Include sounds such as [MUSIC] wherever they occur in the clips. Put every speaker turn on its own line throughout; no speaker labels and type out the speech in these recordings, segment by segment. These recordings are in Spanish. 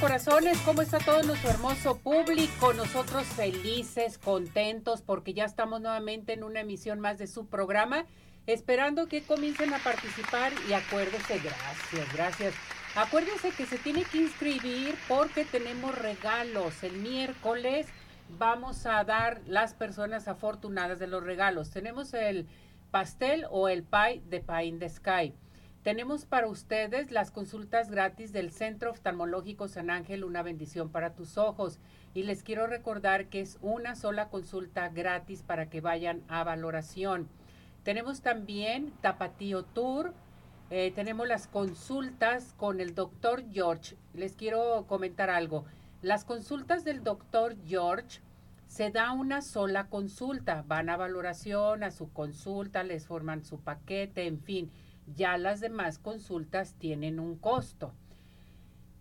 Corazones, ¿cómo está todo nuestro hermoso público? Nosotros felices, contentos, porque ya estamos nuevamente en una emisión más de su programa, esperando que comiencen a participar y acuérdense, gracias, gracias. Acuérdense que se tiene que inscribir porque tenemos regalos. El miércoles vamos a dar las personas afortunadas de los regalos. Tenemos el pastel o el pie de Pie in the Sky. Tenemos para ustedes las consultas gratis del Centro Oftalmológico San Ángel, una bendición para tus ojos. Y les quiero recordar que es una sola consulta gratis para que vayan a valoración. Tenemos también Tapatío Tour. Eh, tenemos las consultas con el doctor George. Les quiero comentar algo. Las consultas del doctor George se da una sola consulta. Van a valoración, a su consulta, les forman su paquete, en fin ya las demás consultas tienen un costo.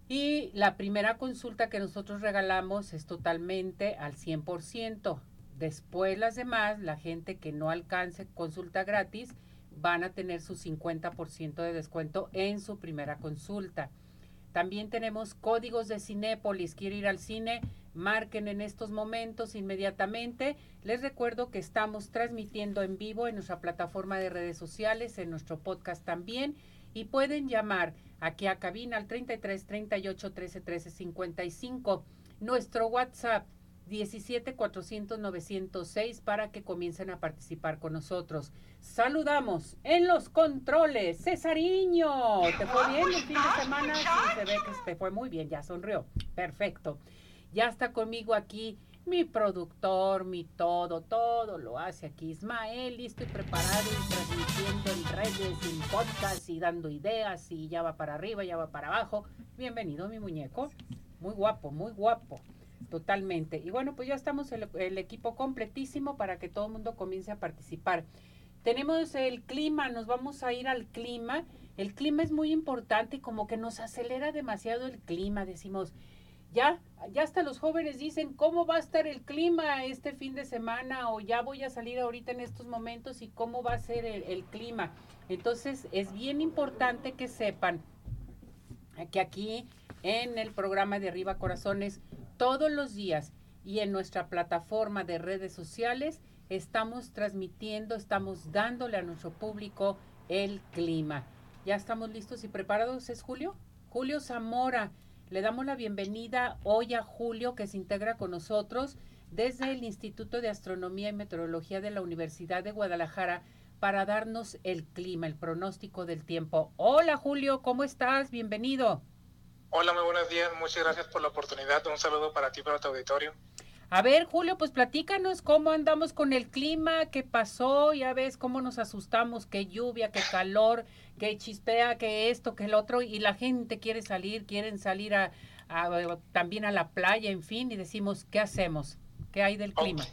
Y la primera consulta que nosotros regalamos es totalmente al 100%. Después las demás, la gente que no alcance consulta gratis, van a tener su 50% de descuento en su primera consulta. También tenemos códigos de Cinépolis. Quiere ir al cine, marquen en estos momentos inmediatamente. Les recuerdo que estamos transmitiendo en vivo en nuestra plataforma de redes sociales, en nuestro podcast también. Y pueden llamar aquí a cabina al 33 38 13 13 55. Nuestro WhatsApp 17 400 906 para que comiencen a participar con nosotros. Saludamos en los controles. Cesariño, ¿te fue bien el fin de semana? Sí, se ve que te fue muy bien, ya sonrió. Perfecto. Ya está conmigo aquí mi productor, mi todo, todo lo hace aquí Ismael, listo y preparado y transmitiendo en redes, en podcast y dando ideas y ya va para arriba, ya va para abajo. Bienvenido mi muñeco, muy guapo, muy guapo, totalmente. Y bueno, pues ya estamos el, el equipo completísimo para que todo el mundo comience a participar. Tenemos el clima, nos vamos a ir al clima. El clima es muy importante como que nos acelera demasiado el clima, decimos ya, ya hasta los jóvenes dicen cómo va a estar el clima este fin de semana o ya voy a salir ahorita en estos momentos y cómo va a ser el, clima. Entonces es bien importante que sepan que aquí en el programa de Arriba Corazones todos los días y en nuestra plataforma de redes sociales estamos transmitiendo, estamos dándole a nuestro público el clima. ¿Ya estamos listos y preparados? ¿Es Julio? Julio Zamora le damos la bienvenida hoy a Julio, que se integra con nosotros desde el Instituto de Astronomía y Meteorología de la Universidad de Guadalajara para darnos el clima, el pronóstico del tiempo. Hola Julio, ¿cómo estás? Bienvenido.
Hola, muy buenos días. Muchas gracias por la oportunidad. Un saludo para ti, para tu auditorio.
A ver, Julio, pues platícanos cómo andamos con el clima, qué pasó, ya ves cómo nos asustamos, qué lluvia, qué calor, qué chispea, qué esto, qué el otro, y la gente quiere salir, quieren salir a, también a la playa, en fin, y decimos, ¿qué hacemos? ¿Qué hay del clima?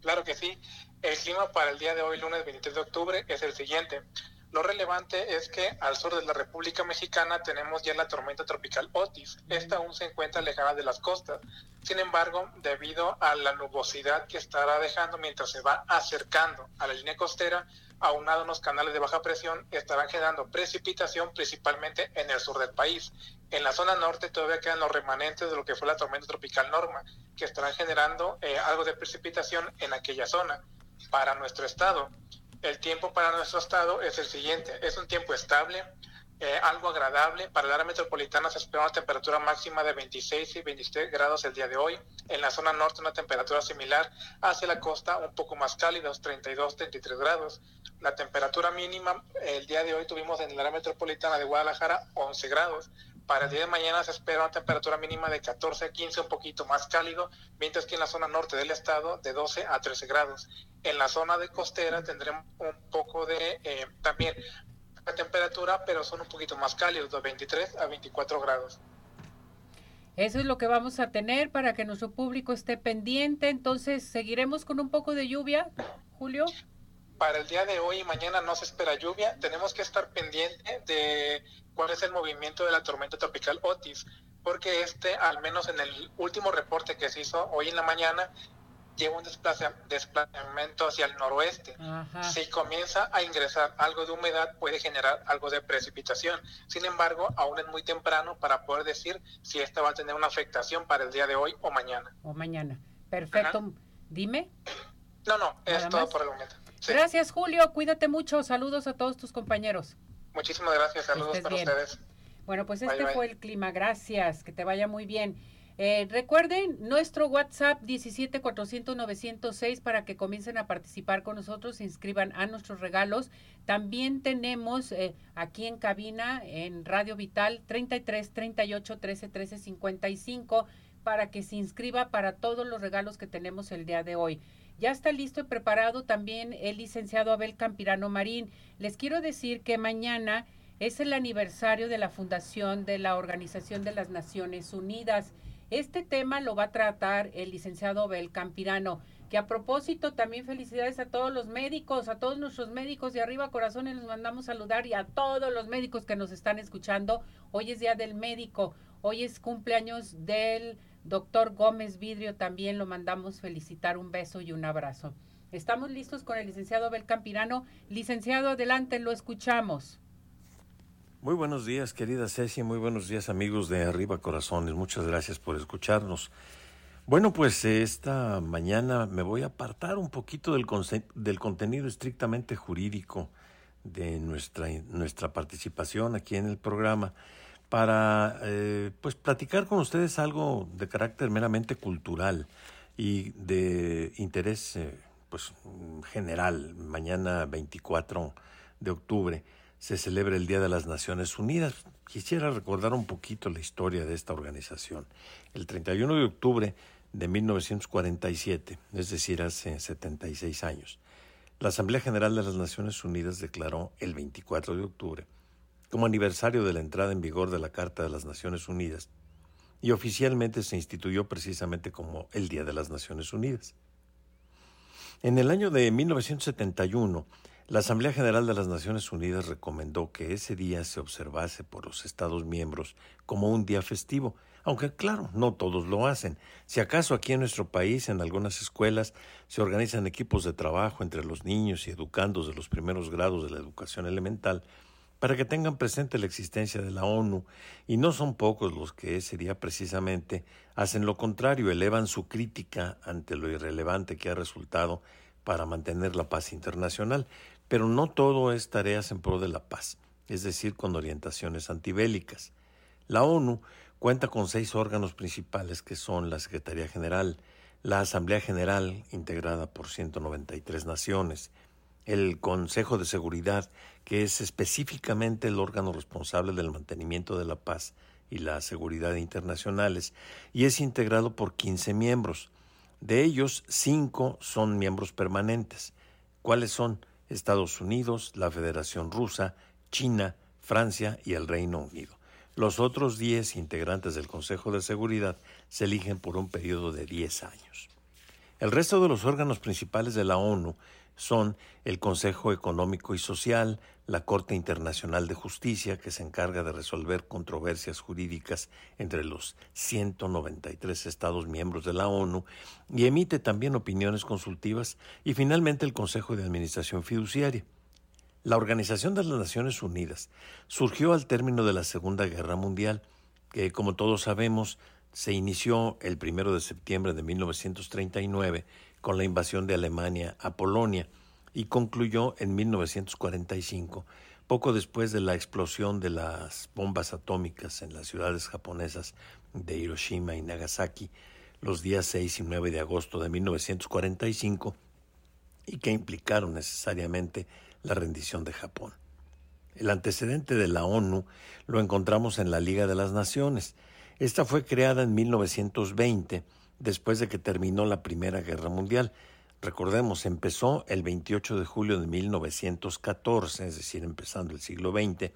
Claro que sí. El clima para el día de hoy, lunes 23 de octubre, es el siguiente. Lo relevante es que al sur de la República Mexicana tenemos ya la tormenta tropical Otis. Esta aún se encuentra alejada de las costas. Sin embargo, debido a la nubosidad que estará dejando mientras se va acercando a la línea costera, aunado a unos canales de baja presión, estarán generando precipitación principalmente en el sur del país. En la zona norte todavía quedan los remanentes de lo que fue la tormenta tropical Norma, que estarán generando eh, algo de precipitación en aquella zona. Para nuestro estado, el tiempo para nuestro estado es el siguiente. Es un tiempo estable, eh, algo agradable. Para la área metropolitana se espera una temperatura máxima de 26 y 27 grados el día de hoy. En la zona norte una temperatura similar. Hacia la costa un poco más cálida, 32, 33 grados. La temperatura mínima el día de hoy tuvimos en el área metropolitana de Guadalajara 11 grados. Para el día de mañana se espera una temperatura mínima de 14 a 15, un poquito más cálido, mientras que en la zona norte del estado de 12 a 13 grados. En la zona de costera tendremos un poco de eh, también temperatura temperatura, pero son un poquito más cálidos, de 23 a 24 grados.
Eso es lo que vamos a tener para que nuestro público esté pendiente. Entonces, ¿seguiremos con un poco de lluvia, Julio?
Para el día de hoy y mañana no se espera lluvia. Tenemos que estar pendiente de cuál es el movimiento de la tormenta tropical Otis, porque este, al menos en el último reporte que se hizo hoy en la mañana, lleva un desplazamiento hacia el noroeste. Si comienza a ingresar algo de humedad, puede generar algo de precipitación. Sin embargo, aún es muy temprano para poder decir si esta va a tener una afectación para el día de hoy o mañana.
O mañana. Perfecto. Dime.
No, no, es todo por el momento.
Gracias, Julio. Cuídate mucho. Saludos a todos tus compañeros.
Muchísimas gracias. Saludos para ustedes.
Bueno, pues este fue el clima. Gracias. Que te vaya muy bien. Eh, recuerden nuestro WhatsApp 17400 para que comiencen a participar con nosotros, se inscriban a nuestros regalos. También tenemos eh, aquí en cabina en Radio Vital 33 38 13 13 55 para que se inscriba para todos los regalos que tenemos el día de hoy. Ya está listo y preparado también el licenciado Abel Campirano Marín. Les quiero decir que mañana es el aniversario de la fundación de la Organización de las Naciones Unidas. Este tema lo va a tratar el licenciado Bel Campirano, que a propósito también felicidades a todos los médicos, a todos nuestros médicos de arriba corazones, los mandamos saludar y a todos los médicos que nos están escuchando. Hoy es Día del Médico, hoy es cumpleaños del doctor Gómez Vidrio, también lo mandamos felicitar, un beso y un abrazo. Estamos listos con el licenciado Bel Campirano. Licenciado, adelante, lo escuchamos.
Muy buenos días, querida Ceci, muy buenos días, amigos de Arriba Corazones. Muchas gracias por escucharnos. Bueno, pues esta mañana me voy a apartar un poquito del, del contenido estrictamente jurídico de nuestra, nuestra participación aquí en el programa para eh, pues platicar con ustedes algo de carácter meramente cultural y de interés eh, pues general mañana 24 de octubre se celebra el Día de las Naciones Unidas. Quisiera recordar un poquito la historia de esta organización. El 31 de octubre de 1947, es decir, hace 76 años, la Asamblea General de las Naciones Unidas declaró el 24 de octubre como aniversario de la entrada en vigor de la Carta de las Naciones Unidas y oficialmente se instituyó precisamente como el Día de las Naciones Unidas. En el año de 1971, la Asamblea General de las Naciones Unidas recomendó que ese día se observase por los Estados miembros como un día festivo, aunque claro, no todos lo hacen. Si acaso aquí en nuestro país, en algunas escuelas, se organizan equipos de trabajo entre los niños y educandos de los primeros grados de la educación elemental, para que tengan presente la existencia de la ONU, y no son pocos los que ese día precisamente hacen lo contrario, elevan su crítica ante lo irrelevante que ha resultado para mantener la paz internacional, pero no todo es tareas en pro de la paz, es decir, con orientaciones antibélicas. La ONU cuenta con seis órganos principales que son la Secretaría General, la Asamblea General, integrada por 193 naciones, el Consejo de Seguridad, que es específicamente el órgano responsable del mantenimiento de la paz y la seguridad internacionales, y es integrado por 15 miembros. De ellos, cinco son miembros permanentes. ¿Cuáles son? Estados Unidos, la Federación Rusa, China, Francia y el Reino Unido. Los otros 10 integrantes del Consejo de Seguridad se eligen por un periodo de 10 años. El resto de los órganos principales de la ONU son el Consejo Económico y Social, la Corte Internacional de Justicia, que se encarga de resolver controversias jurídicas entre los 193 Estados miembros de la ONU y emite también opiniones consultivas, y finalmente el Consejo de Administración Fiduciaria. La Organización de las Naciones Unidas surgió al término de la Segunda Guerra Mundial, que, como todos sabemos, se inició el primero de septiembre de 1939 con la invasión de Alemania a Polonia y concluyó en 1945, poco después de la explosión de las bombas atómicas en las ciudades japonesas de Hiroshima y Nagasaki los días 6 y 9 de agosto de 1945 y que implicaron necesariamente la rendición de Japón. El antecedente de la ONU lo encontramos en la Liga de las Naciones. Esta fue creada en 1920 después de que terminó la Primera Guerra Mundial. Recordemos, empezó el 28 de julio de 1914, es decir, empezando el siglo XX,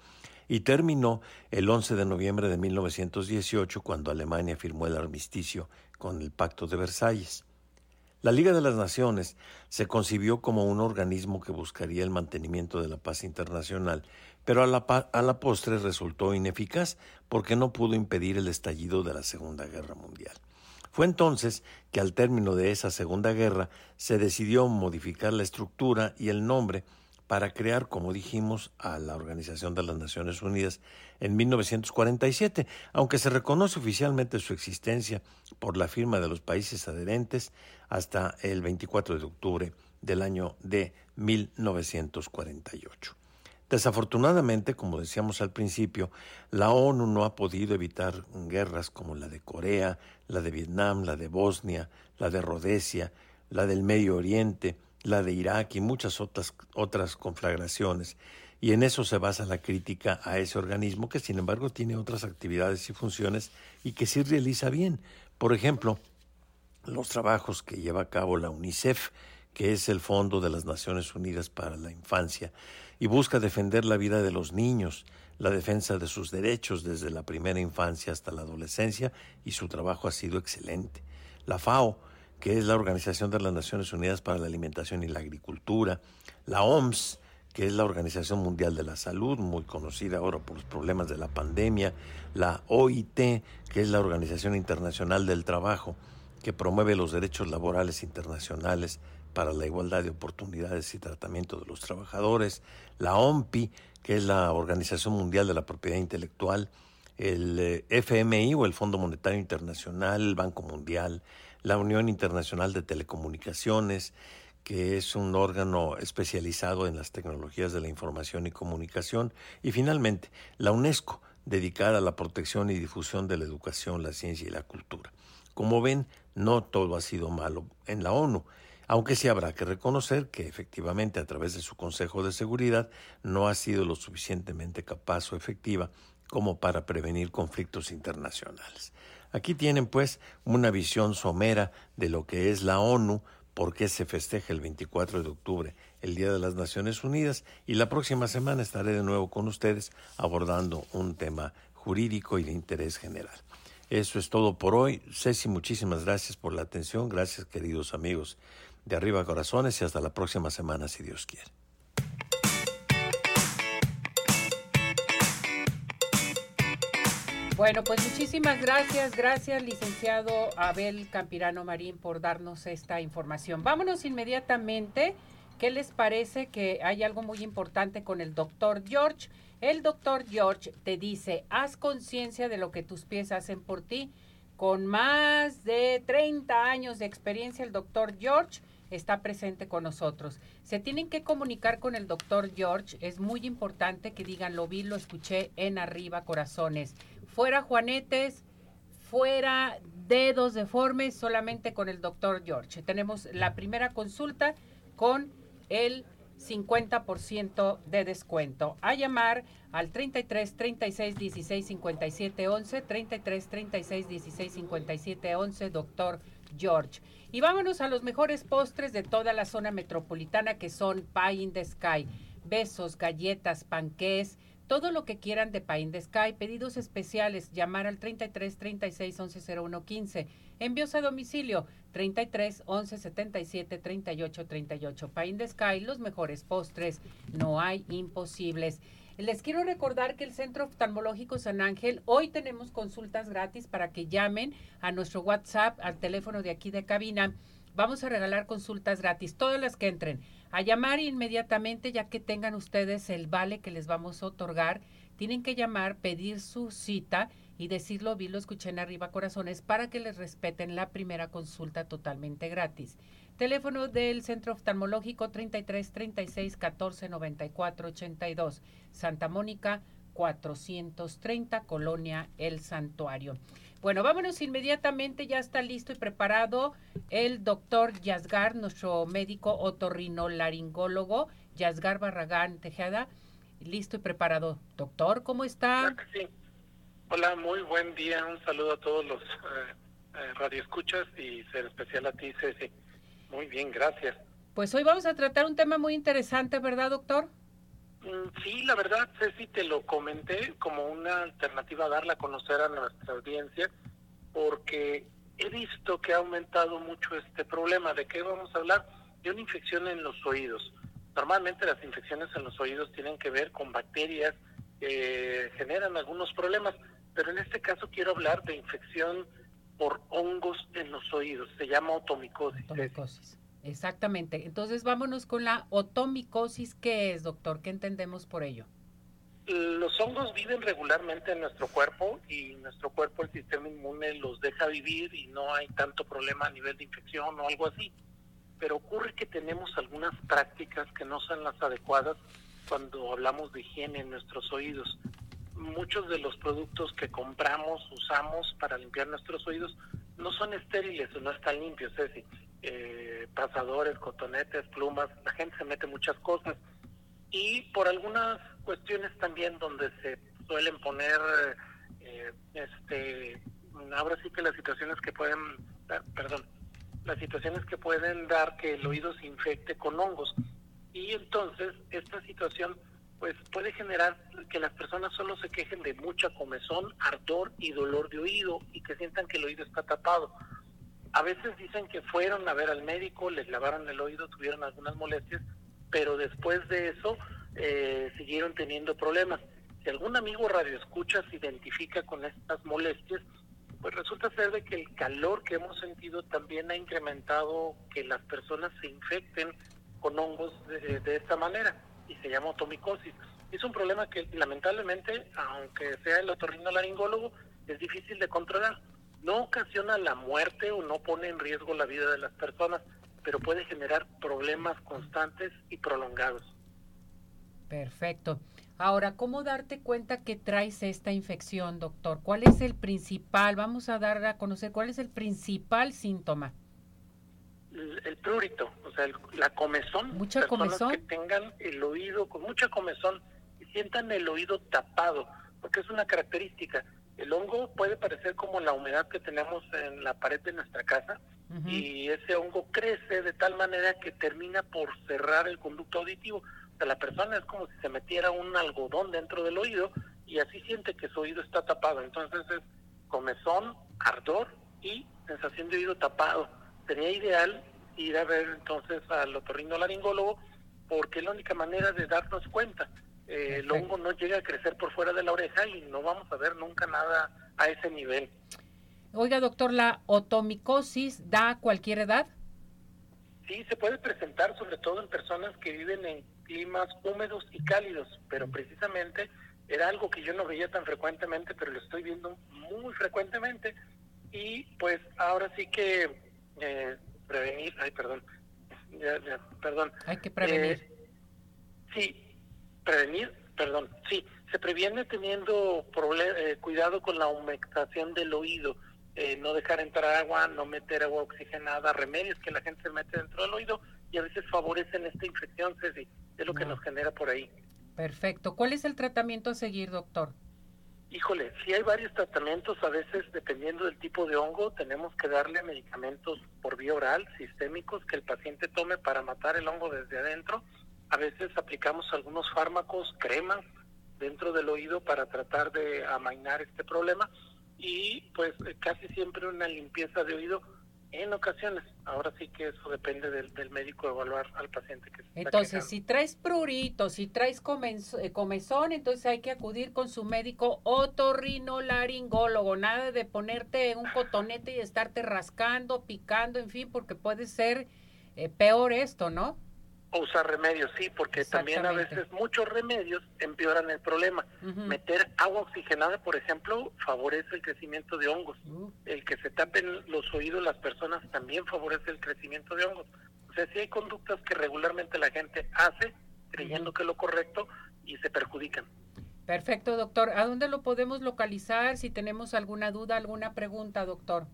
y terminó el 11 de noviembre de 1918 cuando Alemania firmó el armisticio con el Pacto de Versalles. La Liga de las Naciones se concibió como un organismo que buscaría el mantenimiento de la paz internacional, pero a la, a la, postre resultó ineficaz porque no pudo impedir el estallido de la Segunda Guerra Mundial. Fue entonces que al término de esa Segunda Guerra se decidió modificar la estructura y el nombre para crear, como dijimos, a la Organización de las Naciones Unidas en 1947, aunque se reconoce oficialmente su existencia por la firma de los países adherentes hasta el 24 de octubre del año de 1948. Desafortunadamente, como decíamos al principio, la ONU no ha podido evitar guerras como la de Corea, la de Vietnam, la de Bosnia, la de Rhodesia, la del Medio Oriente, la de Irak y muchas otras, otras conflagraciones. Y en eso se basa la crítica a ese organismo que sin embargo tiene otras actividades y funciones y que sí realiza bien. Por ejemplo, los trabajos que lleva a cabo la UNICEF, que es el Fondo de las Naciones Unidas para la Infancia, y busca defender la vida de los niños, la defensa de sus derechos desde la primera infancia hasta la adolescencia, y su trabajo ha sido excelente. La FAO, que es la Organización de las Naciones Unidas para la Alimentación y la Agricultura, la OMS, que es la Organización Mundial de la Salud, muy conocida ahora por los problemas de la pandemia, la OIT, que es la Organización Internacional del Trabajo, que promueve los derechos laborales internacionales para la igualdad de oportunidades y tratamiento de los trabajadores, la OMPI, que es la Organización Mundial de la Propiedad Intelectual, el eh, FMI o el Fondo Monetario Internacional, el Banco Mundial, la Unión Internacional de Telecomunicaciones, que es un órgano especializado en las tecnologías de la información y comunicación, y finalmente la UNESCO, dedicada a la protección y difusión de la educación, la ciencia y la cultura. Como ven, no todo ha sido malo en la ONU, aunque sí habrá que reconocer que efectivamente a través de su Consejo de Seguridad no ha sido lo suficientemente capaz o efectiva como para prevenir conflictos internacionales. Aquí tienen pues una visión somera de lo que es la ONU, por qué se festeja el 24 de octubre, el Día de las Naciones Unidas, y la próxima semana estaré de nuevo con ustedes abordando un tema jurídico y de interés general. Eso es todo por hoy. Ceci, muchísimas gracias por la atención. Gracias, queridos amigos de Arriba Corazones, y hasta la próxima semana, si Dios quiere.
Bueno, pues muchísimas gracias, gracias licenciado Abel Campirano Marín por darnos esta información. Vámonos inmediatamente. ¿Qué les parece que hay algo muy importante con el doctor George? El doctor George te dice, haz conciencia de lo que tus pies hacen por ti. Con más de 30 años de experiencia, el doctor George está presente con nosotros. Se tienen que comunicar con el doctor George. Es muy importante que digan, lo vi, lo escuché en arriba, corazones. Fuera Juanetes, fuera dedos deformes, solamente con el doctor George. Tenemos la primera consulta con el 50% de descuento. A llamar al 33 36 16 57 11, 33 36 16 57 11, doctor George. Y vámonos a los mejores postres de toda la zona metropolitana que son Pie in the Sky, besos, galletas, panqués, todo lo que quieran de Pie in the Sky, pedidos especiales, llamar al 33 36 11 01 15, envíos a domicilio 33 11 77 38 38. Pie in the Sky, los mejores postres, no hay imposibles. Les quiero recordar que el Centro Oftalmológico San Ángel, hoy tenemos consultas gratis para que llamen a nuestro WhatsApp, al teléfono de aquí de cabina. Vamos a regalar consultas gratis, todas las que entren a llamar inmediatamente ya que tengan ustedes el vale que les vamos a otorgar. Tienen que llamar, pedir su cita y decirlo, vi, lo escuché en arriba corazones, para que les respeten la primera consulta totalmente gratis. Teléfono del Centro Oftalmológico 33 36 14 94 82. Santa Mónica 430, Colonia El Santuario. Bueno, vámonos inmediatamente, ya está listo y preparado el doctor Yasgar, nuestro médico otorrinolaringólogo, Yasgar Barragán Tejada, listo y preparado. Doctor, ¿cómo está?
sí. Hola, muy buen día, un saludo a todos los eh, eh, radioescuchas y en especial a ti, Ceci.
Muy bien, gracias.
Pues hoy vamos a tratar un tema muy interesante, ¿verdad, doctor?
Mm, sí, la verdad, Ceci, te lo comenté como una alternativa a darla a conocer a nuestra audiencia, porque he visto que ha aumentado mucho este problema. ¿De qué vamos a hablar? De una infección en los oídos. Normalmente las infecciones en los oídos tienen que ver con bacterias que generan algunos problemas, pero en este caso quiero hablar de infección por hongos en los oídos. Se llama otomicosis.
Otomicosis. Exactamente. Entonces vámonos con la otomicosis. ¿Qué es, doctor? ¿Qué entendemos por ello?
Los hongos viven regularmente en nuestro cuerpo y nuestro cuerpo, el sistema inmune los deja vivir y no hay tanto problema a nivel de infección o algo así. Pero ocurre que tenemos algunas prácticas que no son las adecuadas cuando hablamos de higiene en nuestros oídos. Muchos de los productos que compramos, usamos para limpiar nuestros oídos, no son estériles o no están limpios, es decir, eh, pasadores, cotonetes, plumas, la gente se mete muchas cosas. Y por algunas cuestiones también donde se suelen poner, eh, este, ahora sí que las situaciones que pueden, ah, perdón, las situaciones que pueden dar que el oído se infecte con hongos. Y entonces esta situación pues puede generar que las personas solo se quejen de mucha comezón, ardor y dolor de oído y que sientan que el oído está tapado. A veces dicen que fueron a ver al médico, les lavaron el oído, tuvieron algunas molestias, pero después de eso eh, siguieron teniendo problemas. Si algún amigo radio escucha se identifica con estas molestias, pues resulta ser de que el calor que hemos sentido también ha incrementado que las personas se infecten con hongos de, de esta manera y se llama otomicosis. Es un problema que lamentablemente, aunque sea el otorrinolaringólogo, es difícil de controlar. No ocasiona la muerte o no pone en riesgo la vida de las personas, pero puede generar problemas constantes y prolongados.
Perfecto. Ahora, ¿cómo darte cuenta que traes esta infección, doctor? ¿Cuál es el principal? Vamos a dar a conocer cuál es el principal síntoma
el prurito, o sea, la comezón.
Mucha
personas
comezón.
que tengan el oído con mucha comezón y sientan el oído tapado, porque es una característica. El hongo puede parecer como la humedad que tenemos en la pared de nuestra casa y ese hongo crece de tal manera que termina por cerrar el conducto auditivo. O sea, la persona es como si se metiera un algodón dentro del oído y así siente que su oído está tapado. Entonces es comezón, ardor y sensación de oído tapado sería ideal ir a ver entonces al otorrinolaringólogo porque es la única manera de darnos cuenta. Eh, el hongo no llega a crecer por fuera de la oreja y no vamos a ver nunca nada a ese nivel.
Oiga, doctor, ¿la otomicosis da a cualquier edad?
Sí, se puede presentar sobre todo en personas que viven en climas húmedos y cálidos, pero precisamente era algo que yo no veía tan frecuentemente, pero lo estoy viendo muy frecuentemente y pues ahora sí que eh, prevenir, ay, perdón, perdón.
Hay que prevenir.
Eh, sí, prevenir, perdón, sí, se previene teniendo eh, cuidado con la humectación del oído, eh, no dejar entrar agua, no meter agua oxigenada, remedios que la gente se mete dentro del oído y a veces favorecen esta infección, Ceci, es lo que nos genera por ahí.
Perfecto. ¿Cuál es el tratamiento a seguir, doctor?
Híjole, si hay varios tratamientos, a veces dependiendo del tipo de hongo, tenemos que darle medicamentos por vía oral, sistémicos, que el paciente tome para matar el hongo desde adentro. A veces aplicamos algunos fármacos, cremas, dentro del oído para tratar de amainar este problema. Y pues casi siempre una limpieza de oído en ocasiones. Ahora sí que eso depende del, médico evaluar al paciente que
se Entonces, si traes prurito, si traes eh, comezón, entonces hay que acudir con su médico otorrinolaringólogo. Nada de ponerte un cotonete y estarte rascando, picando, en fin, porque puede ser eh, peor esto, ¿no?
Usar remedios, sí, porque también a veces muchos remedios empeoran el problema. Meter agua oxigenada, por ejemplo, favorece el crecimiento de hongos. Uh. El que se tapen los oídos las personas también favorece el crecimiento de hongos. O sea, sí hay conductas que regularmente la gente hace creyendo que es lo correcto y se perjudican.
Perfecto, doctor. ¿A dónde lo podemos localizar si tenemos alguna duda, alguna pregunta, doctor?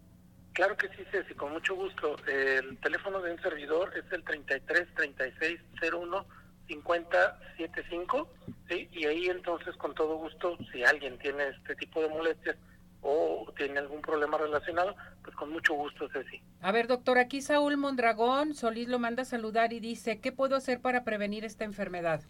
Claro que sí, Ceci, con mucho gusto. El teléfono de un servidor es el 33 36 01 50 75, ¿sí? Y ahí entonces, con todo gusto, si alguien tiene este tipo de molestias, o tiene algún problema relacionado, pues con mucho gusto, Ceci.
A ver, doctor, aquí Saúl Mondragón Solís lo manda a saludar y dice, ¿qué puedo hacer para prevenir esta enfermedad?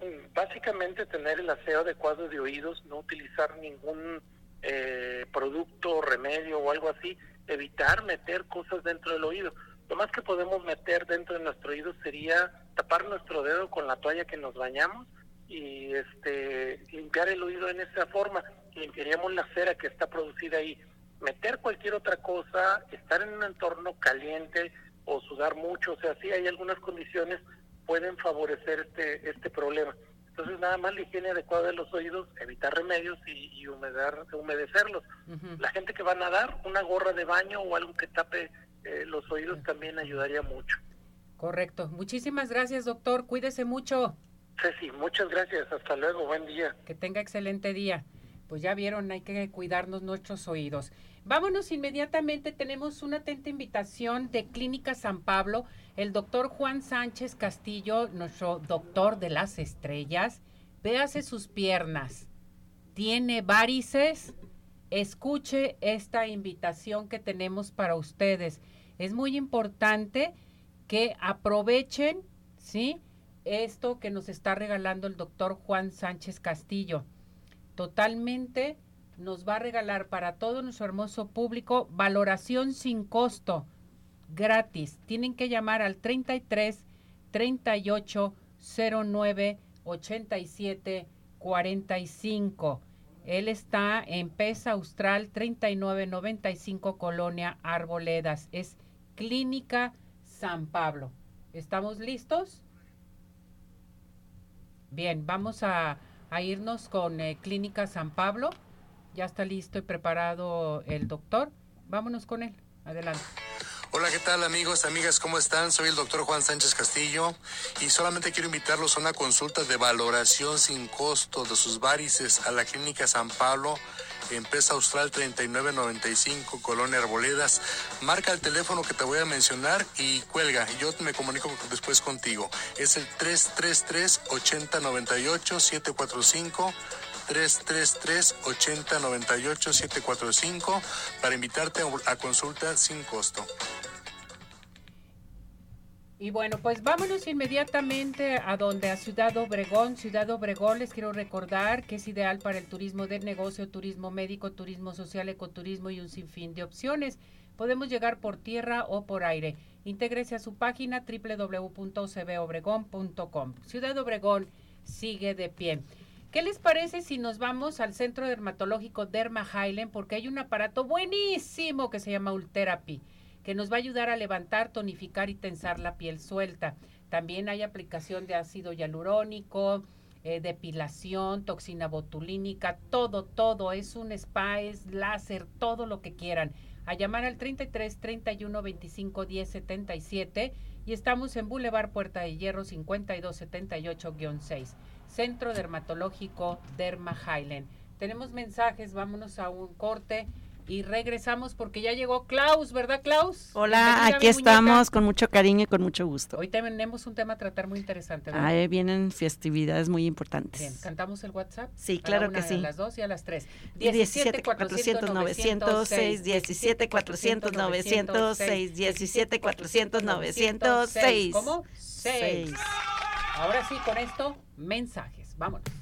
Mm, básicamente tener el aseo adecuado de oídos, no utilizar ningún eh, producto, remedio o algo así, evitar meter cosas dentro del oído. Lo más que podemos meter dentro de nuestro oído sería tapar nuestro dedo con la toalla que nos bañamos y este limpiar el oído en esa forma. Limpiaríamos la cera que está producida ahí. Meter cualquier otra cosa estar en un entorno caliente o sudar mucho. O sea sí hay algunas condiciones pueden favorecer este este problema entonces nada más la higiene adecuada de los oídos evitar remedios y, humedar, humedecerlos la gente que va a nadar una gorra de baño o algo que tape eh, los oídos también ayudaría mucho
correcto muchísimas gracias doctor cuídese mucho
Ceci, muchas gracias. Hasta luego. Buen día.
Que tenga excelente día. Pues ya vieron, hay que cuidarnos nuestros oídos. Vámonos inmediatamente. Tenemos una atenta invitación de Clínica San Pablo. El doctor Juan Sánchez Castillo, nuestro doctor de las estrellas. Véase sus piernas. ¿Tiene varices? Escuche esta invitación que tenemos para ustedes. Es muy importante que aprovechen, ¿sí? esto que nos está regalando el doctor Juan Sánchez Castillo. Totalmente nos va a regalar para todo nuestro hermoso público valoración sin costo, gratis. Tienen que llamar al 33 38 09 87 45. Él está en Pesa Austral 3995 Colonia Arboledas. Es Clínica San Pablo. ¿Estamos listos? Bien, vamos a, irnos con eh, Clínica San Pablo. Ya está listo y preparado el doctor. Vámonos con él. Adelante.
Hola, ¿qué tal amigos, amigas? ¿Cómo están? Soy el doctor Juan Sánchez Castillo y solamente quiero invitarlos a una consulta de valoración sin costo de sus varices a la Clínica San Pablo Empresa Austral 3995, Colonia Arboledas. Marca el teléfono que te voy a mencionar y cuelga. Yo me comunico después contigo. Es el 333-8098-745. 333-8098-745 para invitarte a consulta sin costo.
Y bueno, pues vámonos inmediatamente a donde, a Ciudad Obregón. Ciudad Obregón, les quiero recordar que es ideal para el turismo de negocio, turismo médico, turismo social, ecoturismo y un sinfín de opciones. Podemos llegar por tierra o por aire. Intégrese a su página www.cbobregón.com. Ciudad Obregón sigue de pie. ¿Qué les parece si nos vamos al centro dermatológico Derma Highland? Porque hay un aparato buenísimo que se llama Ultherapy que nos va a ayudar a levantar, tonificar y tensar la piel suelta. También hay aplicación de ácido hialurónico, eh, depilación, toxina botulínica, todo, todo. Es un spa, es láser, todo lo que quieran. A llamar al 33 31 25 10 77 y estamos en Boulevard Puerta de Hierro 52 78-6. Centro Dermatológico Derma Highland. Tenemos mensajes, vámonos a un corte y regresamos porque ya llegó Klaus, ¿verdad Klaus?
Hola, aquí estamos con mucho cariño y con mucho gusto.
Hoy tenemos un tema a tratar muy interesante.
¿verdad? vienen festividades muy importantes. Bien,
¿cantamos el WhatsApp?
Sí, claro que sí.
A las dos y a las tres.
17 400 906, 17 400 906, 17 400 906.
¿Cómo? 6. Ahora sí, con esto, mensajes. Vámonos.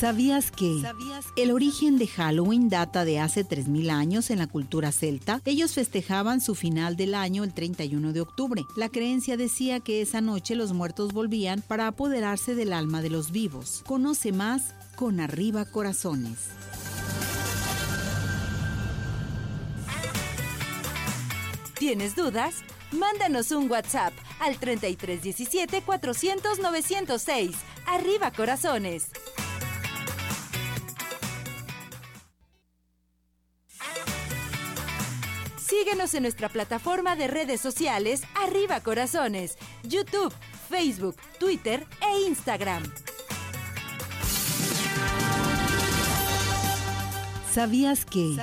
¿Sabías que el origen de Halloween data de hace 3.000 años en la cultura celta? Ellos festejaban su final del año el 31 de octubre. La creencia decía que esa noche los muertos volvían para apoderarse del alma de los vivos. Conoce más con Arriba Corazones.
¿Tienes dudas? Mándanos un WhatsApp al 3317 400 906. Arriba Corazones. Síguenos en nuestra plataforma de redes sociales Arriba Corazones, YouTube, Facebook, Twitter e Instagram.
¿Sabías que?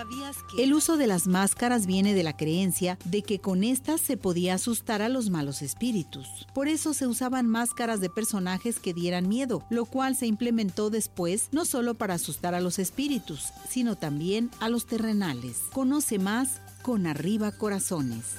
el uso de las máscaras viene de la creencia de que con estas se podía asustar a los malos espíritus? Por eso se usaban máscaras de personajes que dieran miedo, lo cual se implementó después no solo para asustar a los espíritus, sino también a los terrenales. Conoce más con Arriba Corazones.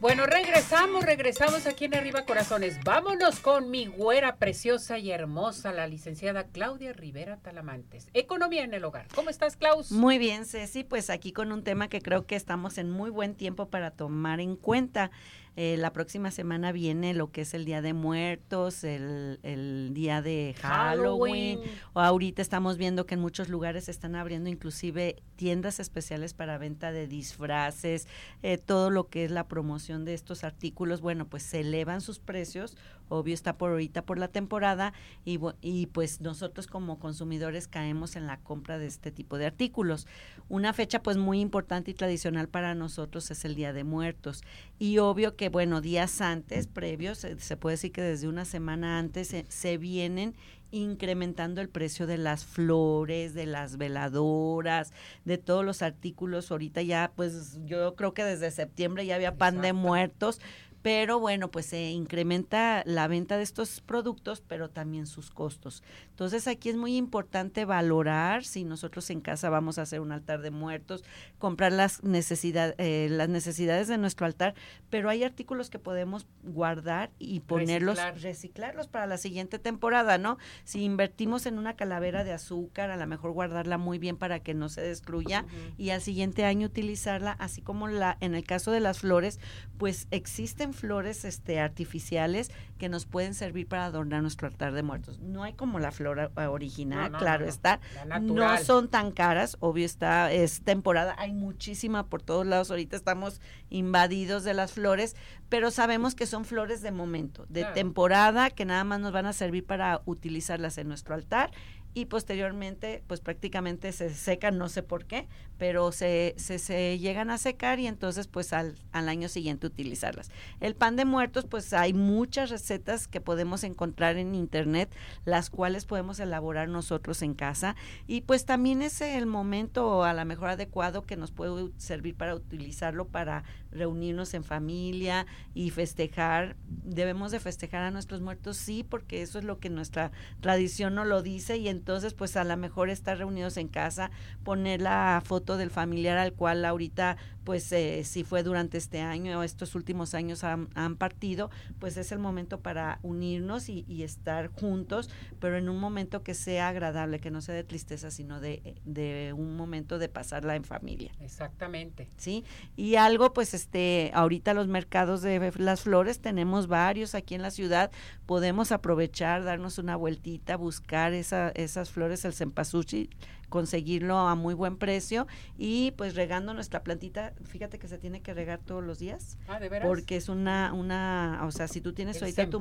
Bueno, regresamos, regresamos aquí en Arriba Corazones. Vámonos con mi güera preciosa y hermosa, la licenciada Claudia Rivera Talamantes. Economía en el hogar. ¿Cómo estás, Klaus?
Muy bien, Ceci. Pues aquí con un tema que creo que estamos en muy buen tiempo para tomar en cuenta. Eh, la próxima semana viene lo que es el Día de Muertos, el, Día de Halloween. O ahorita estamos viendo que en muchos lugares están abriendo inclusive tiendas especiales para venta de disfraces, eh, todo lo que es la promoción de estos artículos. Bueno, pues se elevan sus precios obvio está por ahorita por la temporada y, y pues nosotros como consumidores caemos en la compra de este tipo de artículos. Una fecha pues muy importante y tradicional para nosotros es el Día de Muertos y obvio que bueno, días antes, previos, se puede decir que desde una semana antes se, se vienen incrementando el precio de las flores, de las veladoras, de todos los artículos. Ahorita ya, pues yo creo que desde septiembre ya había pan de muertos, pero bueno, pues se incrementa la venta de estos productos, pero también sus costos. Entonces aquí es muy importante valorar si nosotros en casa vamos a hacer un altar de muertos, comprar las, necesidad, eh, las necesidades de nuestro altar, pero hay artículos que podemos guardar y ponerlos, reciclarlos para la siguiente temporada, ¿no? Si invertimos en una calavera de azúcar, a lo mejor guardarla muy bien para que no se destruya y al siguiente año utilizarla, así como la en el caso de las flores, pues existen flores este, artificiales que nos pueden servir para adornar nuestro altar de muertos. No hay como la flor original, claro está. No son tan caras, obvio está, es temporada, hay muchísima por todos lados. Ahorita estamos invadidos de las flores, pero sabemos que son flores de momento, de temporada, que nada más nos van a servir para utilizarlas en nuestro altar y posteriormente pues prácticamente se secan, no sé por qué, pero se, se, llegan a secar y entonces pues al, al, año siguiente utilizarlas. El pan de muertos pues hay muchas recetas que podemos encontrar en internet, las cuales podemos elaborar nosotros en casa y pues también es el momento a lo mejor adecuado que nos puede servir para utilizarlo para reunirnos en familia y festejar. Debemos de festejar a nuestros muertos, sí, porque eso es lo que nuestra tradición nos lo dice y entonces pues a lo mejor estar reunidos en casa, poner la foto del familiar al cual ahorita pues eh, si fue durante este año o estos últimos años han, partido, pues es el momento para unirnos y, estar juntos, pero en un momento que sea agradable, que no sea de tristeza, sino de, de un momento de pasarla en familia.
Exactamente.
Sí, y algo pues este, ahorita los mercados de las flores, tenemos varios aquí en la ciudad, podemos aprovechar, darnos una vueltita, buscar esa, esas flores, el cempasúchil, conseguirlo a muy buen precio y pues regando nuestra plantita, fíjate que se tiene que regar todos los días.
Ah, ¿de veras?
Porque es una, una, o sea, si tú tienes
El
ahorita tu.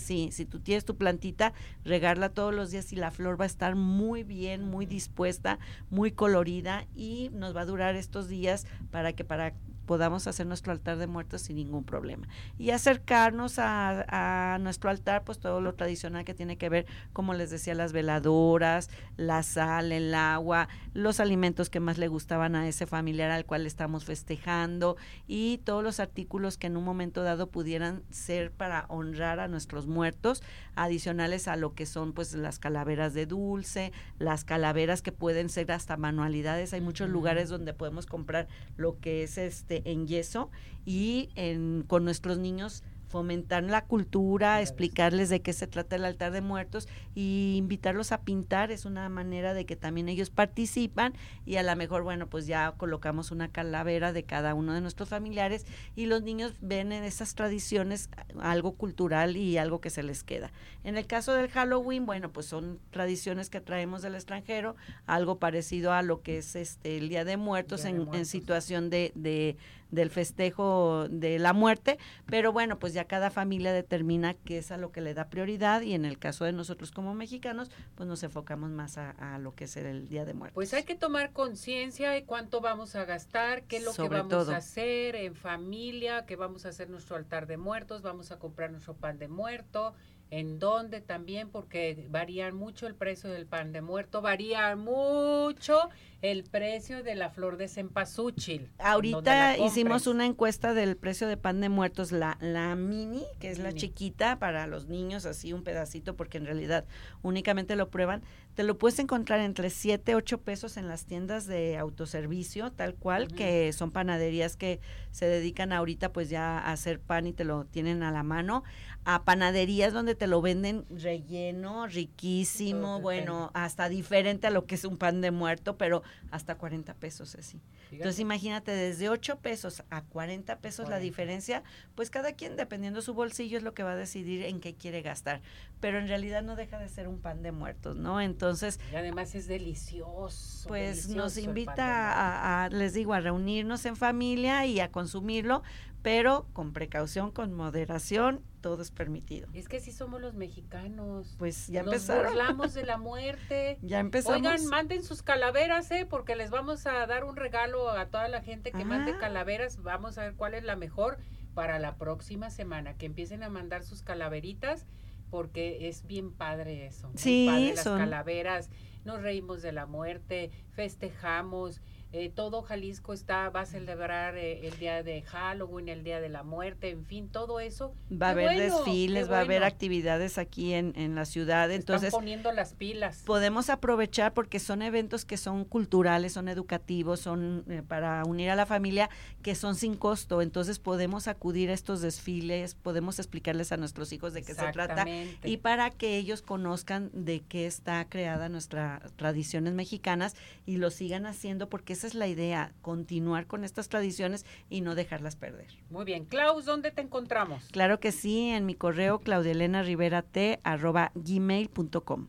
Sí, si tú tienes tu plantita, regarla todos los días y la flor va a estar muy bien, muy dispuesta, muy colorida y nos va a durar estos días para que para podamos hacer nuestro altar de muertos sin ningún problema. Y acercarnos a, a nuestro altar, pues todo lo tradicional que tiene que ver, como les decía, las veladoras, la sal, el agua, los alimentos que más le gustaban a ese familiar al cual estamos festejando y todos los artículos que en un momento dado pudieran ser para honrar a nuestros muertos, adicionales a lo que son pues las calaveras de dulce, las calaveras que pueden ser hasta manualidades, hay muchos lugares donde podemos comprar lo que es este en yeso y en, con nuestros niños fomentar la cultura, explicarles de qué se trata el altar de muertos y invitarlos a pintar es una manera de que también ellos participan y a lo mejor bueno pues ya colocamos una calavera de cada uno de nuestros familiares y los niños ven en esas tradiciones algo cultural y algo que se les queda. En el caso del Halloween, bueno, pues son tradiciones que traemos del extranjero, algo parecido a lo que es este el Día de Muertos,
Día de
en, en situación de, de del festejo de la muerte, pero bueno, pues ya cada familia determina qué es a lo que le da prioridad y en el caso de nosotros como mexicanos, pues nos enfocamos más a, a lo que es el Día de Muertos.
Pues hay que tomar conciencia de cuánto vamos a gastar, qué es lo que vamos
todo.
a hacer en familia, que vamos a hacer nuestro altar de muertos, vamos a comprar nuestro pan de muerto, en dónde también, porque varían mucho el precio del pan de muerto, varía mucho el precio de la flor de cempasúchil. ¿Dónde la
Ahorita hicimos una encuesta del precio de pan de muertos, la, la mini, que es la chiquita para los niños, así un pedacito, porque en realidad únicamente lo prueban. Te lo puedes encontrar entre 7, 8 pesos en las tiendas de autoservicio, tal cual, que son panaderías que se dedican ahorita pues ya a hacer pan y te lo tienen a la mano. A panaderías donde te lo venden relleno, riquísimo,
Todo
bueno, hasta diferente a lo que es un pan de muerto, pero hasta 40 pesos así. Entonces imagínate, desde 8 pesos a 40 pesos la
40.
diferencia, pues cada quien dependiendo su bolsillo es lo que va a decidir en qué quiere gastar. Pero en realidad no deja de ser un pan de muertos, ¿no? Entonces,
Y además es delicioso.
pues nos
delicioso
invita a, a, les digo, a reunirnos en familia y a consumirlo, pero con precaución, con moderación, todo es permitido.
Es que sí somos los mexicanos.
Pues ya
Nos
empezaron.
burlamos de la [LAUGHS] muerte.
Ya empezamos.
Oigan, manden sus calaveras, ¿eh? Porque les vamos a dar un regalo a toda la gente que mande
Ah.
calaveras. Vamos a ver cuál es la mejor para la próxima semana. Que empiecen a mandar sus calaveritas porque es bien padre eso.
Sí,
padre las
son-
calaveras. Nos reímos de la muerte, festejamos. Eh, todo Jalisco está va a celebrar eh, el día de Halloween, el día de la muerte, en fin, todo eso.
va a haber
bueno,
desfiles, va a haber actividades aquí en, en la ciudad.
Se
Entonces,
están poniendo las pilas.
podemos aprovechar porque son eventos que son culturales, son educativos, son eh, para unir a la familia, que son sin costo. Entonces podemos acudir a estos desfiles, podemos explicarles a nuestros hijos de qué se trata y para que ellos conozcan de qué está creada nuestras tradiciones mexicanas y lo sigan haciendo porque esa es la idea, continuar con estas tradiciones y no dejarlas perder.
Muy bien. Klaus, ¿dónde te encontramos?
Claro que sí, en mi correo claudielena.rivera.t@gmail.com.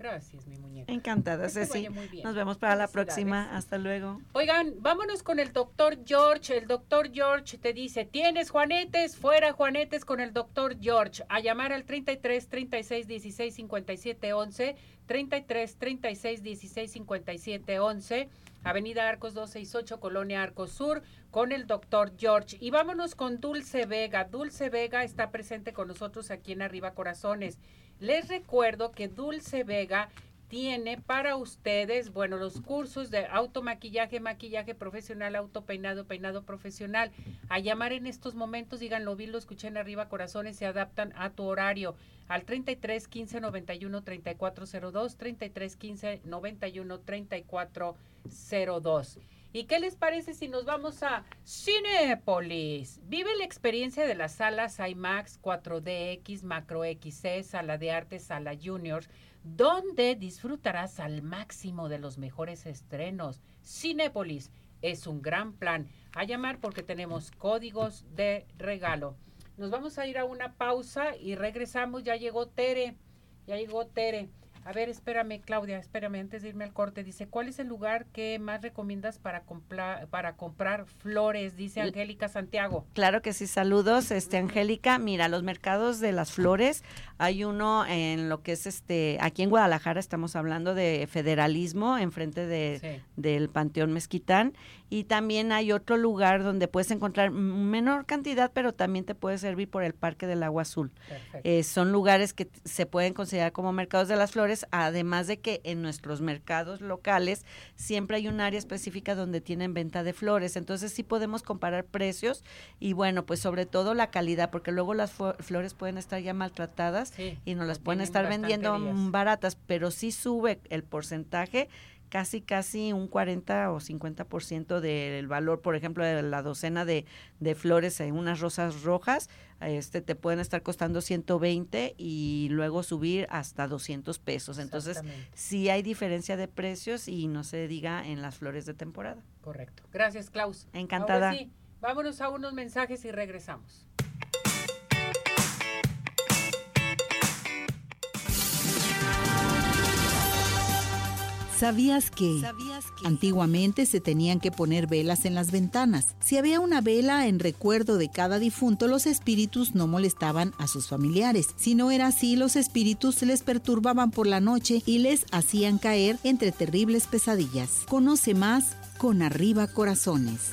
Gracias, mi muñeca.
Encantada,
Que
Ceci.
vaya muy bien.
Nos vemos para la próxima. Hasta luego.
Oigan, vámonos con el doctor George. El doctor George te dice, ¿tienes Juanetes? Fuera Juanetes con el doctor George. A llamar al 33 36 16 57 11, 33 36 16 57 11, Avenida Arcos 268, Colonia Arcos Sur, con el doctor George. Y vámonos con Dulce Vega. Dulce Vega está presente con nosotros aquí en Arriba Corazones. Les recuerdo que Dulce Vega tiene para ustedes, bueno, los cursos de automaquillaje, maquillaje profesional, autopeinado, peinado profesional. A llamar en estos momentos, díganlo, vi, lo escuché en arriba, corazones, se adaptan a tu horario. Al 33 15 91 3402, 33 15 91 3402. ¿Y qué les parece si nos vamos a Cinépolis? Vive la experiencia de las salas IMAX 4DX, Macro XC, Sala de Arte, Sala Juniors, donde disfrutarás al máximo de los mejores estrenos. Cinépolis, es un gran plan. A llamar porque tenemos códigos de regalo. Nos vamos a ir a una pausa y regresamos. Ya llegó Tere. Ya llegó Tere. A ver, espérame, Claudia, espérame, antes de irme al corte. Dice, ¿cuál es el lugar que más recomiendas para, comprar para comprar flores? Dice Angélica Santiago.
Claro que sí, saludos, este Angélica. Mira, los mercados de las flores, hay uno en lo que es este, aquí en Guadalajara estamos hablando de federalismo, enfrente de, del Panteón Mezquitán, y también hay otro lugar donde puedes encontrar menor cantidad, pero también te puede servir por el Parque del Agua Azul. Eh, son lugares que se pueden considerar como mercados de las flores, además de que en nuestros mercados locales siempre hay un área específica donde tienen venta de flores, entonces sí podemos comparar precios y bueno, pues sobre todo la calidad, porque luego las flores pueden estar ya maltratadas y nos las pueden estar vendiendo baratas, pero sí sube el porcentaje casi, casi un 40 o 50% del valor, por ejemplo, de la docena de, de flores en unas rosas rojas, este te pueden estar costando 120 y luego subir hasta 200 pesos. Entonces, sí hay diferencia de precios y no se diga en las flores de temporada.
Correcto. Gracias, Klaus.
Encantada.
vámonos a unos mensajes y regresamos.
¿Sabías que? Antiguamente se tenían que poner velas en las ventanas. Si había una vela en recuerdo de cada difunto, los espíritus no molestaban a sus familiares. Si no era así, los espíritus les perturbaban por la noche y les hacían caer entre terribles pesadillas. Conoce más con Arriba Corazones.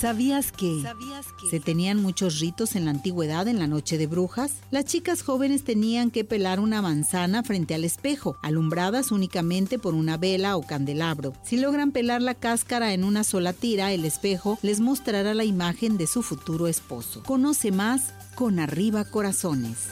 ¿Sabías que, se tenían muchos ritos en la antigüedad en la noche de brujas? Las chicas jóvenes tenían que pelar una manzana frente al espejo, alumbradas únicamente por una vela o candelabro. Si logran pelar la cáscara en una sola tira, el espejo les mostrará la imagen de su futuro esposo. Conoce más con Arriba Corazones.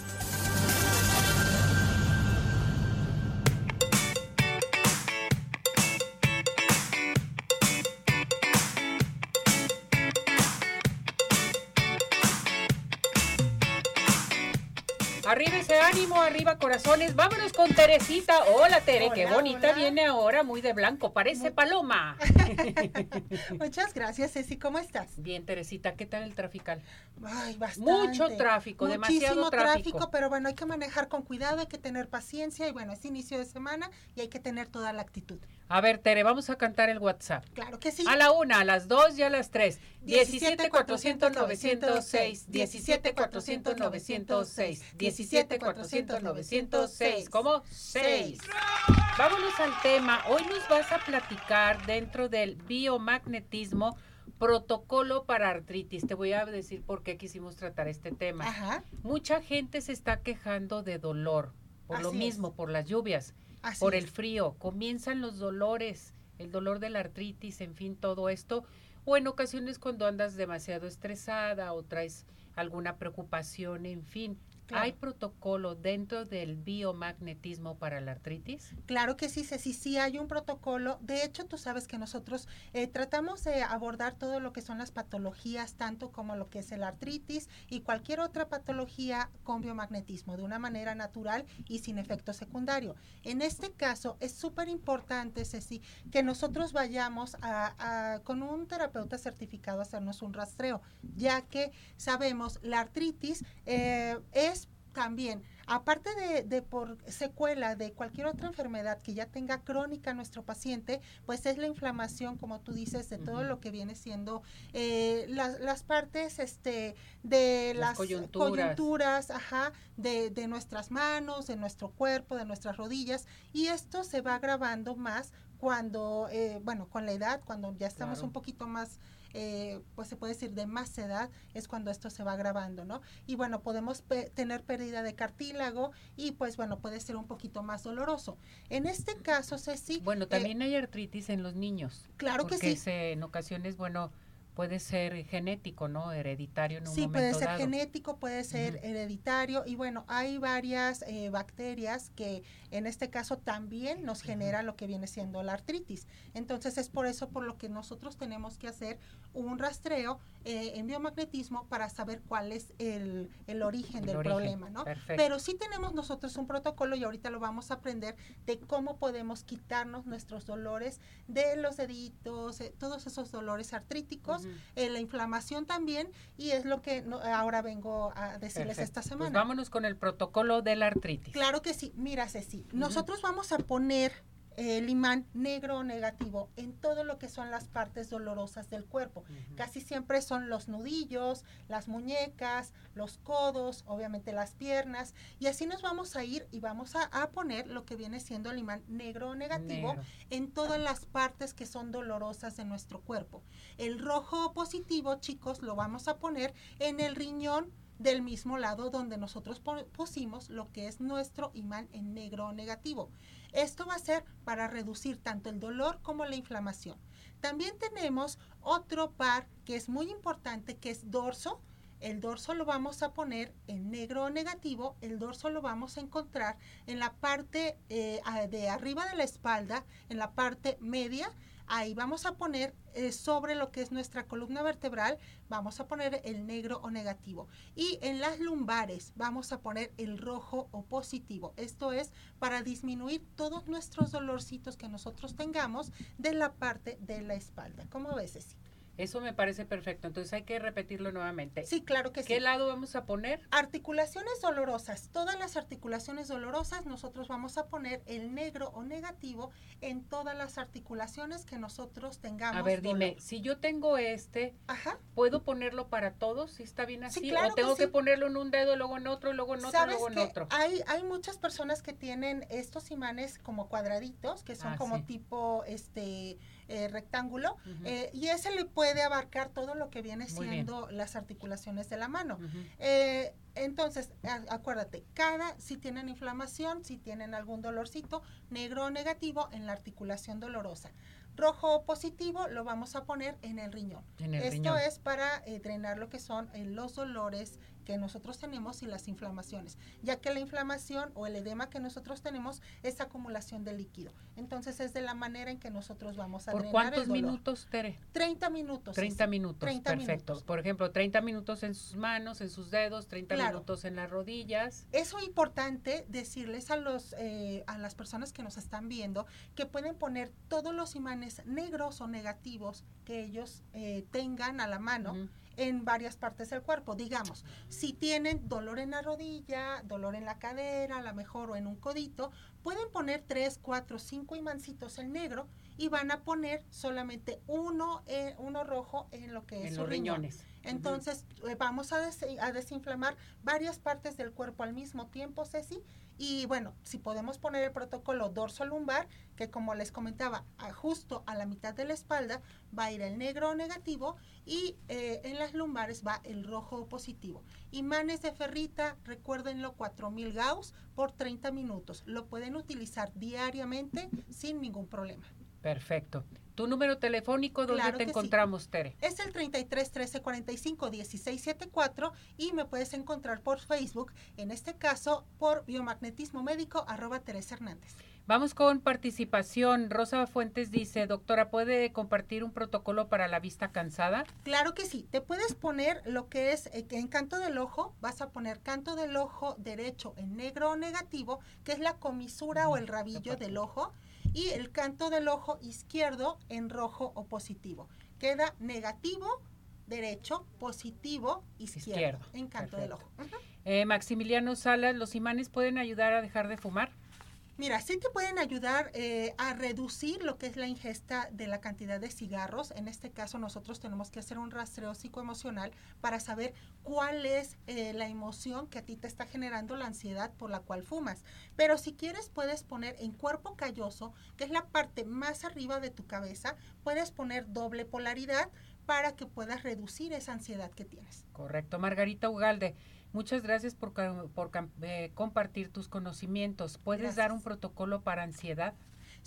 Ánimo, arriba corazones. Vámonos con Teresita. Hola, Tere, qué bonita viene ahora, muy de blanco, parece paloma. [LAUGHS]
Muchas gracias, Ceci. ¿Cómo estás?
Bien, Teresita, ¿qué tal el trafical?
Ay, bastante.
Mucho tráfico, demasiado tráfico. tráfico.
Pero bueno, hay que manejar con cuidado, hay que tener paciencia y bueno, es inicio de semana y hay que tener toda la actitud.
A ver, Tere, vamos a cantar el WhatsApp.
Claro que sí.
A la una, a las dos y a las tres. 17 400 906. 17 400 906. 17 400 906. ¿Cómo? 6. Vámonos al tema. Hoy nos vas a platicar dentro del biomagnetismo protocolo para artritis. Te voy a decir por qué quisimos tratar este tema. Ajá. Mucha gente se está quejando de dolor por lo mismo, por las lluvias por el frío, comienzan los dolores, el dolor de la artritis, en fin, todo esto, o en ocasiones cuando andas demasiado estresada o traes alguna preocupación, en fin, ¿Hay protocolo dentro del biomagnetismo para la artritis?
Claro que sí, sí, sí hay un protocolo. De hecho, tú sabes que nosotros eh, tratamos de abordar todo lo que son las patologías, tanto como lo que es el artritis y cualquier otra patología con biomagnetismo, de una manera natural y sin efecto secundario. En este caso, es súper importante, Ceci, que nosotros vayamos a, con un terapeuta certificado a hacernos un rastreo, ya que sabemos la artritis eh, es también, aparte de, por secuela de cualquier otra enfermedad que ya tenga crónica nuestro paciente, pues es la inflamación, como tú dices, de todo lo que viene siendo eh, las, partes este, de las, coyunturas, ajá, de, de nuestras manos, de nuestro cuerpo, de nuestras rodillas, y esto se va agravando más cuando, eh, bueno, con la edad, cuando ya estamos un poquito más eh, pues se puede decir de más edad, es cuando esto se va agravando, ¿no? Y bueno, podemos tener pérdida de cartílago y pues bueno, puede ser un poquito más doloroso. En este caso, Ceci...
Bueno, eh, también hay artritis en los niños.
Claro que sí.
en ocasiones, bueno, puede ser genético, ¿no? Hereditario en un
sí, puede ser genético, puede ser hereditario y bueno, hay varias eh, bacterias que en este caso también nos genera lo que viene siendo la artritis. Entonces es por eso por lo que nosotros tenemos que hacer un rastreo eh, en biomagnetismo para saber cuál es el, origen del problema, ¿no? Pero sí tenemos nosotros un protocolo y ahorita lo vamos a aprender de cómo podemos quitarnos nuestros dolores de los deditos, eh, todos esos dolores artríticos eh, la inflamación también, y es lo que ahora vengo a decirles esta pues semana.
vámonos con el protocolo de la artritis.
Claro que sí. Mira, Ceci, nosotros vamos a poner el imán negro o negativo en todo lo que son las partes dolorosas del cuerpo. Casi siempre son los nudillos, las muñecas, los codos, obviamente las piernas, y así nos vamos a ir y vamos a, poner lo que viene siendo el imán negro o negativo en todas las partes que son dolorosas de nuestro cuerpo. El rojo positivo, chicos, lo vamos a poner en el riñón del mismo lado donde nosotros pusimos lo que es nuestro imán en negro o negativo. Esto va a ser para reducir tanto el dolor como la inflamación. También tenemos otro par que es muy importante, que es dorso. El dorso lo vamos a poner en negro o negativo. El dorso lo vamos a encontrar en la parte eh, de arriba de la espalda, en la parte media Ahí vamos a poner eh, sobre lo que es nuestra columna vertebral, vamos a poner el negro o negativo. Y en las lumbares vamos a poner el rojo o positivo. Esto es para disminuir todos nuestros dolorcitos que nosotros tengamos de la parte de la espalda. ¿Cómo ves, Ceci?
Eso me parece perfecto. Entonces hay que repetirlo nuevamente.
Sí, claro que
sí. ¿Qué lado vamos a poner?
Articulaciones dolorosas. Todas las articulaciones dolorosas nosotros vamos a poner el negro o negativo en todas las articulaciones que nosotros tengamos.
A ver, dime, si yo tengo este, ¿puedo ponerlo para todos? ¿Si está bien así? ¿O tengo que, ponerlo en un dedo, luego en otro, luego en otro, luego en otro?
Hay, hay muchas personas que tienen estos imanes como cuadraditos, que son ah, como tipo este eh, rectángulo, eh, y ese le puede abarcar todo lo que viene siendo las articulaciones de la mano. Eh, entonces, acuérdate, cada, si tienen inflamación, si tienen algún dolorcito, negro o negativo en la articulación dolorosa. Rojo o positivo lo vamos a poner en el riñón. Esto es para drenar lo que son los dolores que nosotros tenemos y las inflamaciones, ya que la inflamación o el edema que nosotros tenemos es acumulación de líquido. Entonces es de la manera en que nosotros vamos a
¿Por cuántos minutos, Tere?
30 minutos.
30 minutos, perfecto. Por ejemplo, 30 minutos en sus manos, en sus dedos, 30 minutos en las rodillas.
Eso es importante decirles a, los, eh, a las personas que nos están viendo que pueden poner todos los imanes negros o negativos que ellos eh, tengan a la mano en varias partes del cuerpo. Digamos, si tienen dolor en la rodilla, dolor en la cadera, a lo mejor o en un codito, pueden poner tres, cuatro, cinco imancitos en negro y van a poner solamente uno, eh, uno rojo en lo que es
los riñones.
Entonces, eh, vamos a, a desinflamar varias partes del cuerpo al mismo tiempo, Ceci, y bueno, si podemos poner el protocolo dorso lumbar, que como les comentaba, justo a la mitad de la espalda va a ir el negro negativo y eh, en las lumbares va el rojo positivo. Imanes de ferrita, recuérdenlo, 4000 Gauss por 30 minutos. Lo pueden utilizar diariamente sin ningún problema.
Perfecto. ¿Tu número telefónico dónde te encontramos, Tere?
Es el 33 13 45 16 74 y me puedes encontrar por Facebook, en este caso por biomagnetismo médico arroba Teresa Hernández.
Vamos con participación. Rosa Fuentes dice, doctora, ¿puede compartir un protocolo para la vista cansada?
Claro que sí. Te puedes poner lo que es eh, en canto del ojo, vas a poner canto del ojo derecho en negro o negativo, que es la comisura o el rabillo del ojo y el canto del ojo izquierdo en rojo o positivo. Queda negativo, derecho, positivo, izquierdo, en canto del ojo.
Eh, Maximiliano Salas, ¿los imanes pueden ayudar a dejar de fumar?
Mira, sí te pueden ayudar eh, a reducir lo que es la ingesta de la cantidad de cigarros. En este caso, nosotros tenemos que hacer un rastreo psicoemocional para saber cuál es eh, la emoción que a ti te está generando la ansiedad por la cual fumas. Pero si quieres, puedes poner en cuerpo calloso, que es la parte más arriba de tu cabeza, puedes poner doble polaridad para que puedas reducir esa ansiedad que tienes.
Correcto, Margarita Ugalde. Muchas gracias por, por eh, compartir tus conocimientos. ¿Puedes dar un protocolo para ansiedad?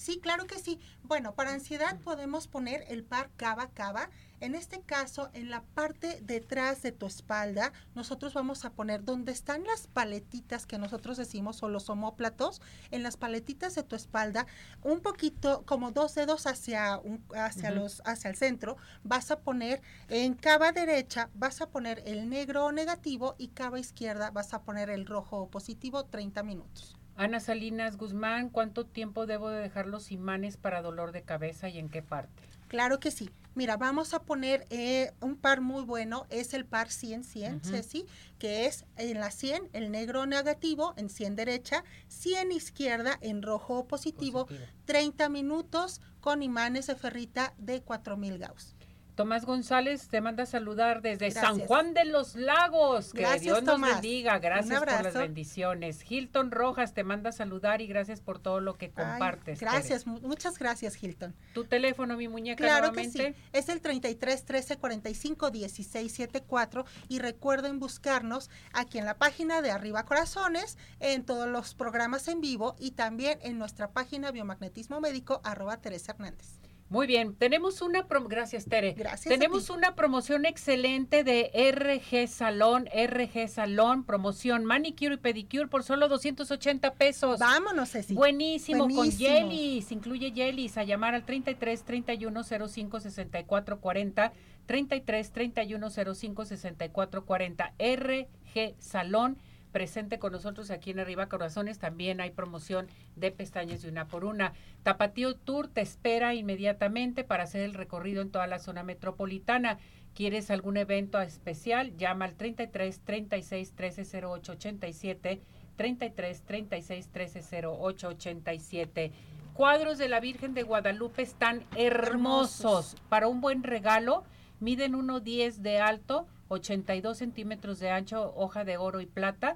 Sí, claro que sí. Bueno, para ansiedad podemos poner el par cava cava. En este caso, en la parte detrás de tu espalda, nosotros vamos a poner donde están las paletitas que nosotros decimos o los homóplatos, en las paletitas de tu espalda, un poquito como dos dedos hacia un, hacia los hacia el centro, vas a poner en cava derecha vas a poner el negro negativo y cava izquierda vas a poner el rojo positivo 30 minutos.
Ana Salinas Guzmán, ¿cuánto tiempo debo de dejar los imanes para dolor de cabeza y en qué parte?
Claro que sí. Mira, vamos a poner eh, un par muy bueno, es el par 100-100, Ceci, que es en la 100, el negro negativo, en 100 derecha, 100 izquierda, en rojo positivo, 30 minutos con imanes de ferrita de 4000 Gauss.
Tomás González te manda a saludar desde San Juan de los Lagos. Que Dios nos bendiga. Gracias por las bendiciones. Hilton Rojas te manda a saludar y gracias por todo lo que compartes.
gracias, muchas gracias, Hilton.
Tu teléfono, mi muñeca,
claro Que sí. Es el 33 13 45 16 74 y recuerden buscarnos aquí en la página de Arriba Corazones, en todos los programas en vivo y también en nuestra página biomagnetismo médico arroba Teresa Hernández.
Muy bien, tenemos una gracias Tere.
Gracias.
Tenemos una promoción excelente de RG Salón, RG Salón, promoción manicure y pedicure por solo 280 pesos.
Vámonos, Ceci.
Buenísimo, con jellies, incluye jellies, a llamar al 33 31 05 64 40, 33 31 05 64 40, RG Salón presente con nosotros aquí en Arriba Corazones. También hay promoción de pestañas de una por una. Tapatío Tour te espera inmediatamente para hacer el recorrido en toda la zona metropolitana. ¿Quieres algún evento especial? Llama al 33 36 13 08 87 33 36 13 08 87. Cuadros de la Virgen de Guadalupe están hermosos. Para un buen regalo, miden 1,10 de alto, 82 centímetros de ancho, hoja de oro y plata.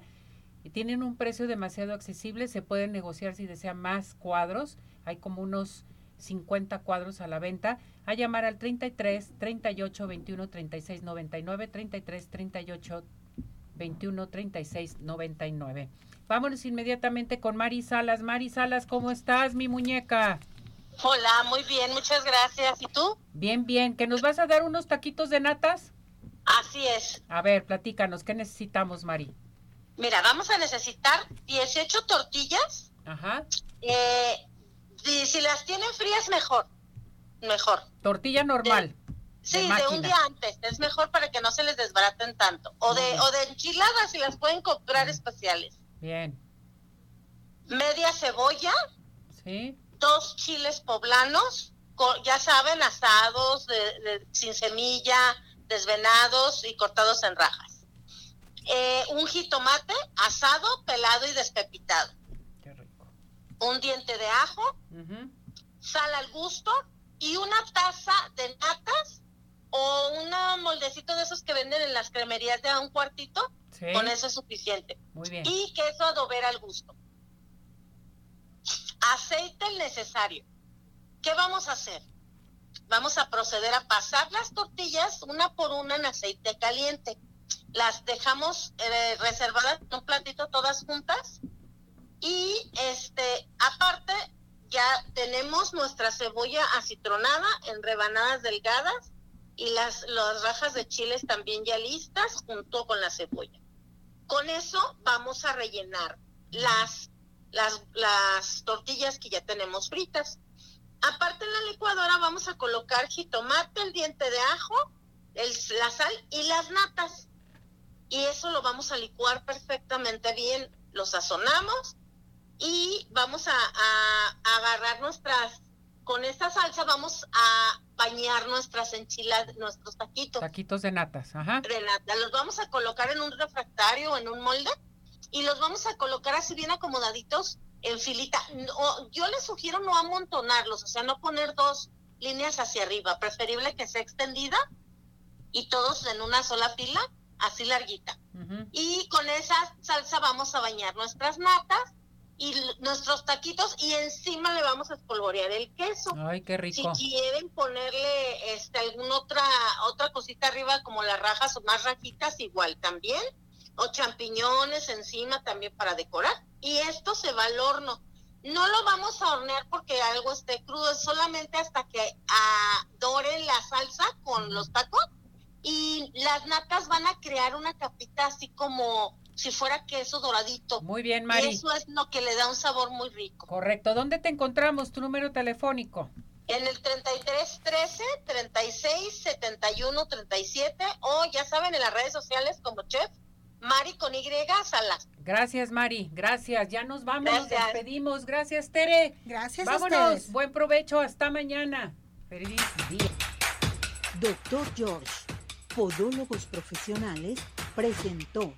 Y tienen un precio demasiado accesible, se pueden negociar si desean más cuadros. Hay como unos 50 cuadros a la venta. A llamar al 33 38 21 36 99, 33 38 21 36 99. Vámonos inmediatamente con Mari Salas. Mari Salas, ¿cómo estás, mi muñeca?
Hola, muy bien, muchas gracias. ¿Y tú?
Bien, bien. ¿Que nos vas a dar unos taquitos de natas?
Así es.
A ver, platícanos, ¿qué necesitamos, Mari?
Mira, vamos a necesitar 18 tortillas.
Ajá.
Eh, si las tienen frías, mejor. Mejor.
Tortilla normal.
sí, de, un día antes. Es mejor para que no se les desbaraten tanto. O de, o de enchiladas, si las pueden comprar especiales.
Bien.
Media cebolla.
Sí.
Dos chiles poblanos. ya saben, asados, sin semilla, desvenados y cortados en rajas. Eh, un jitomate asado, pelado y despepitado.
Qué rico.
Un diente de ajo, sal al gusto y una taza de natas o un moldecito de esos que venden en las cremerías de un cuartito. Con eso es suficiente.
Muy bien.
Y queso adobera al gusto. Aceite el necesario. ¿Qué vamos a hacer? Vamos a proceder a pasar las tortillas una por una en aceite caliente. Las dejamos eh, reservadas en un platito todas juntas y este aparte ya tenemos nuestra cebolla acitronada en rebanadas delgadas y las, las rajas de chiles también ya listas junto con la cebolla. Con eso vamos a rellenar las, las, las tortillas que ya tenemos fritas. Aparte en la licuadora vamos a colocar jitomate, el diente de ajo, el, la sal y las natas. Y eso lo vamos a licuar perfectamente bien. Lo sazonamos y vamos a, agarrar nuestras, con esta salsa vamos a bañar nuestras enchiladas, nuestros taquitos.
Taquitos de natas, ajá.
De nata. Los vamos a colocar en un refractario o en un molde y los vamos a colocar así bien acomodaditos en filita. yo les sugiero no amontonarlos, o sea, no poner dos líneas hacia arriba, preferible que sea extendida y todos en una sola fila, así larguita. Y con esa salsa vamos a bañar nuestras natas y nuestros taquitos y encima le vamos a espolvorear el queso.
Ay, qué rico.
Si quieren ponerle este alguna otra otra cosita arriba como las rajas o más rajitas igual también o champiñones encima también para decorar y esto se va al horno. No lo vamos a hornear porque algo esté crudo, es solamente hasta que adoren la salsa con los tacos y las natas van a crear una capita así como si fuera queso doradito.
Muy bien, Mari.
eso es lo que le da un sabor muy rico.
Correcto. ¿Dónde te encontramos? Tu número telefónico.
En el 33 13 36 71 37 o ya saben en las redes sociales como chef Mari con Y Salas.
Gracias, Mari. Gracias. Ya nos vamos, nos despedimos. Gracias, Tere.
Gracias
Vámonos. Buen provecho. Hasta mañana. Feliz día.
Doctor George, Podólogos Profesionales, presentó